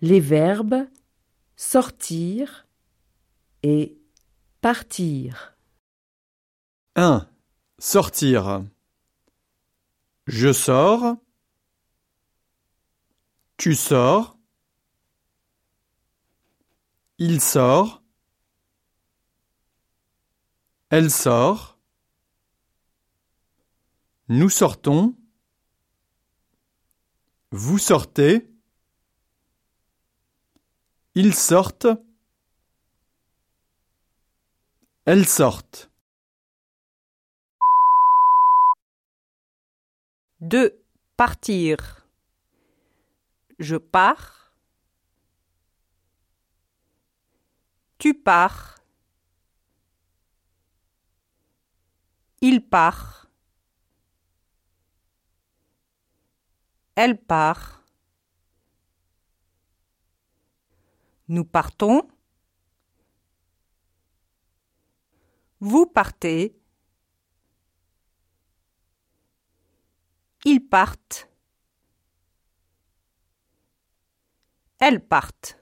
les verbes sortir et partir. 1. Sortir. Je sors. Tu sors. Il sort. Elle sort. Nous sortons. Vous sortez. Ils sortent. Elles sortent. 2. Partir. Je pars. Tu pars. Il part. Elle part. Nous partons. Vous partez. Ils partent. Elles partent.